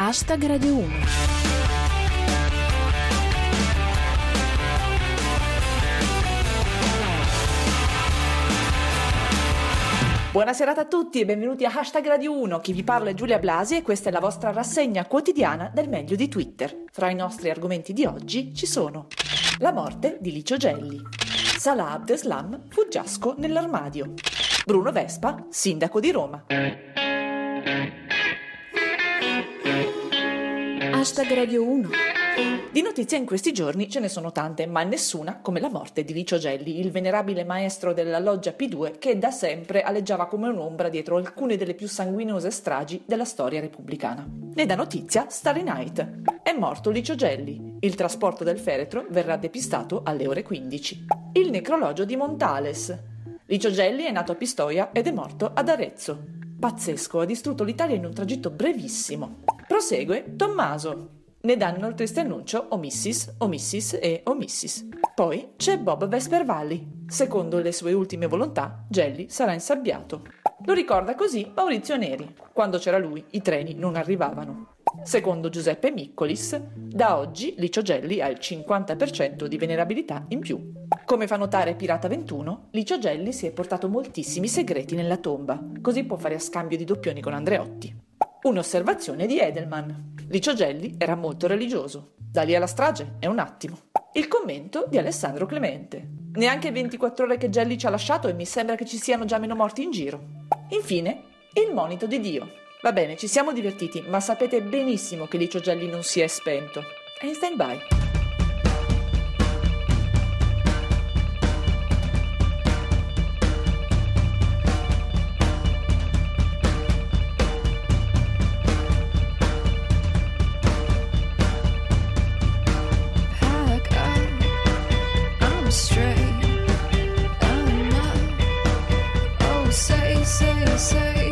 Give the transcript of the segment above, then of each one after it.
Hashtag Radio 1. Buonasera a tutti e benvenuti a Hashtag Radio 1. Chi vi parla è Giulia Blasi e questa è la vostra rassegna quotidiana del meglio di Twitter. Fra i nostri argomenti di oggi ci sono la morte di Licio Gelli, Salah Abdeslam fuggiasco nell'armadio, Bruno Vespa, sindaco di Roma. Hashtag Radio 1. Di notizie in questi giorni ce ne sono tante, ma nessuna come la morte di Licio Gelli, il venerabile maestro della loggia P2 che da sempre aleggiava come un'ombra dietro alcune delle più sanguinose stragi della storia repubblicana. Ne dà notizia Starry Night. È morto Licio Gelli. Il trasporto del feretro verrà depistato alle ore 15. Il necrologio di Montales. Licio Gelli è nato a Pistoia ed è morto ad Arezzo. Pazzesco, ha distrutto l'Italia in un tragitto brevissimo. Prosegue Tommaso. Ne danno il triste annuncio Omissis, Omissis e Omissis. Poi c'è Bob Vespervalli. Secondo le sue ultime volontà, Gelli sarà insabbiato. Lo ricorda così Maurizio Neri. Quando c'era lui, i treni non arrivavano. Secondo Giuseppe Miccolis, da oggi Licio Gelli ha il 50% di venerabilità in più. Come fa notare Pirata 21, Licio Gelli si è portato moltissimi segreti nella tomba, così può fare a scambio di doppioni con Andreotti. Un'osservazione di Edelman. Licio Gelli era molto religioso. Da lì alla strage è un attimo. Il commento di Alessandro Clemente. Neanche 24 ore che Gelli ci ha lasciato e mi sembra che ci siano già meno morti in giro. Infine, il monito di Dio. Va bene, ci siamo divertiti, ma sapete benissimo che Licio Gelli non si è spento. È in stand-by. Say, say, say.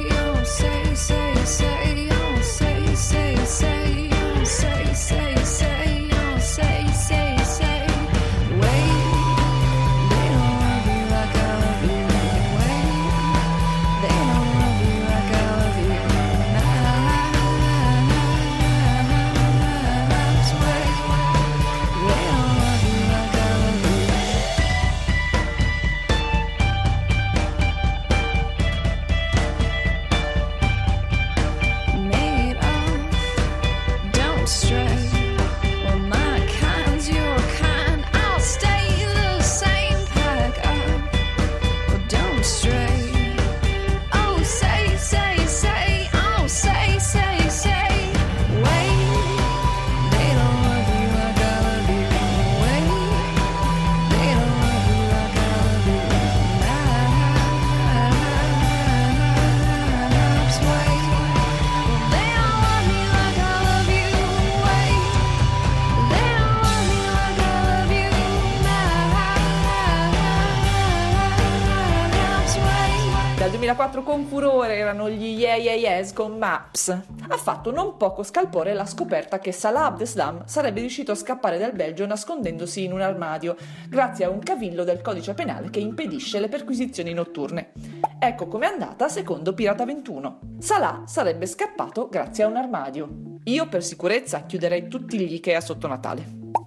2004 con furore erano gli Yeah Yeah Yes con Maps. Ha fatto non poco scalpore la scoperta che Salah Abdeslam sarebbe riuscito a scappare dal Belgio nascondendosi in un armadio, grazie a un cavillo del codice penale che impedisce le perquisizioni notturne. Ecco com'è andata secondo Pirata 21. Salah sarebbe scappato grazie a un armadio. Io per sicurezza chiuderei tutti gli Ikea sotto Natale.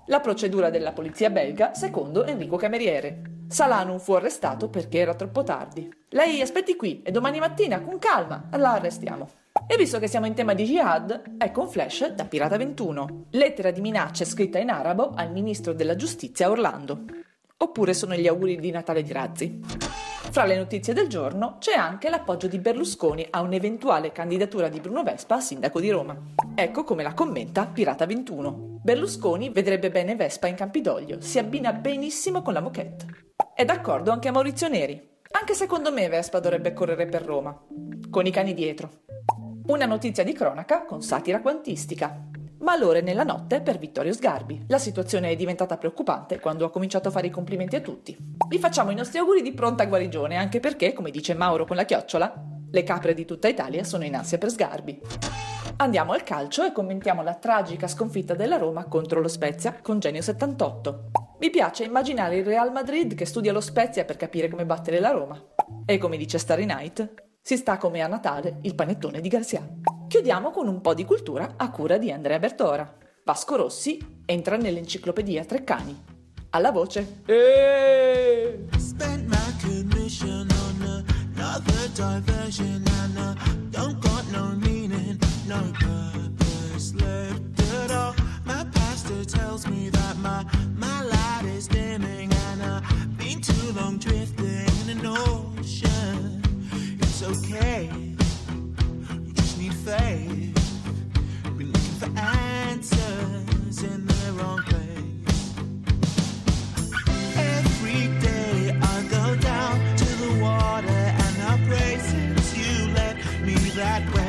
La procedura della polizia belga secondo Enrico Cameriere. Salah non fu arrestato perché era troppo tardi. Lei aspetti qui e domani mattina, con calma, la arrestiamo. E visto che siamo in tema di jihad, ecco un flash da Pirata 21. Lettera di minacce scritta in arabo al ministro della giustizia Orlando. Oppure sono gli auguri di Natale di Razzi. Fra le notizie del giorno c'è anche l'appoggio di Berlusconi a un'eventuale candidatura di Bruno Vespa a sindaco di Roma. Ecco come la commenta Pirata 21. Berlusconi vedrebbe bene Vespa in Campidoglio, si abbina benissimo con la moquette. È d'accordo anche Maurizio Neri. Anche secondo me Vespa dovrebbe correre per Roma, con i cani dietro. Una notizia di cronaca con satira quantistica. Malore nella notte per Vittorio Sgarbi. La situazione è diventata preoccupante quando ha cominciato a fare i complimenti a tutti. Vi facciamo i nostri auguri di pronta guarigione, anche perché, come dice Mauro con la chiocciola, le capre di tutta Italia sono in ansia per Sgarbi. Andiamo al calcio e commentiamo la tragica sconfitta della Roma contro lo Spezia con Genio 78. Mi piace immaginare il Real Madrid che studia lo Spezia per capire come battere la Roma. E come dice Starry Night, si sta come a Natale il panettone di Garcia. Chiudiamo con un po' di cultura a cura di Andrea Bertora. Vasco Rossi entra nell'enciclopedia Treccani. Alla voce. Eeeh! Spent my commission on another diversion and uh, don't got no meaning, no that way.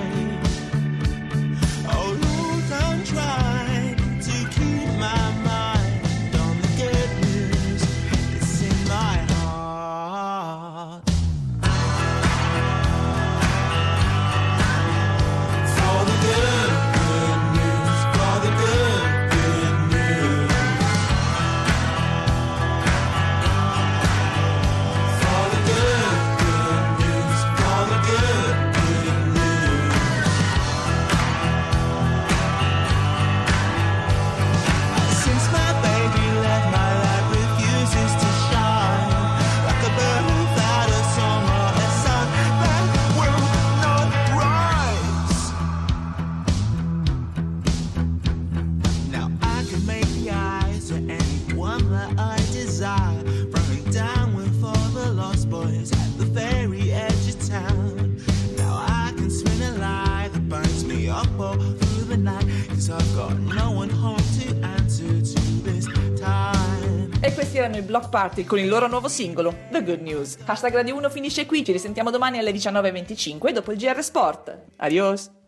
E questi erano i Block Party con il loro nuovo singolo, The Good News. Hashtag Radio 1 finisce qui, ci risentiamo domani alle 19.25 dopo il GR Sport. Adios!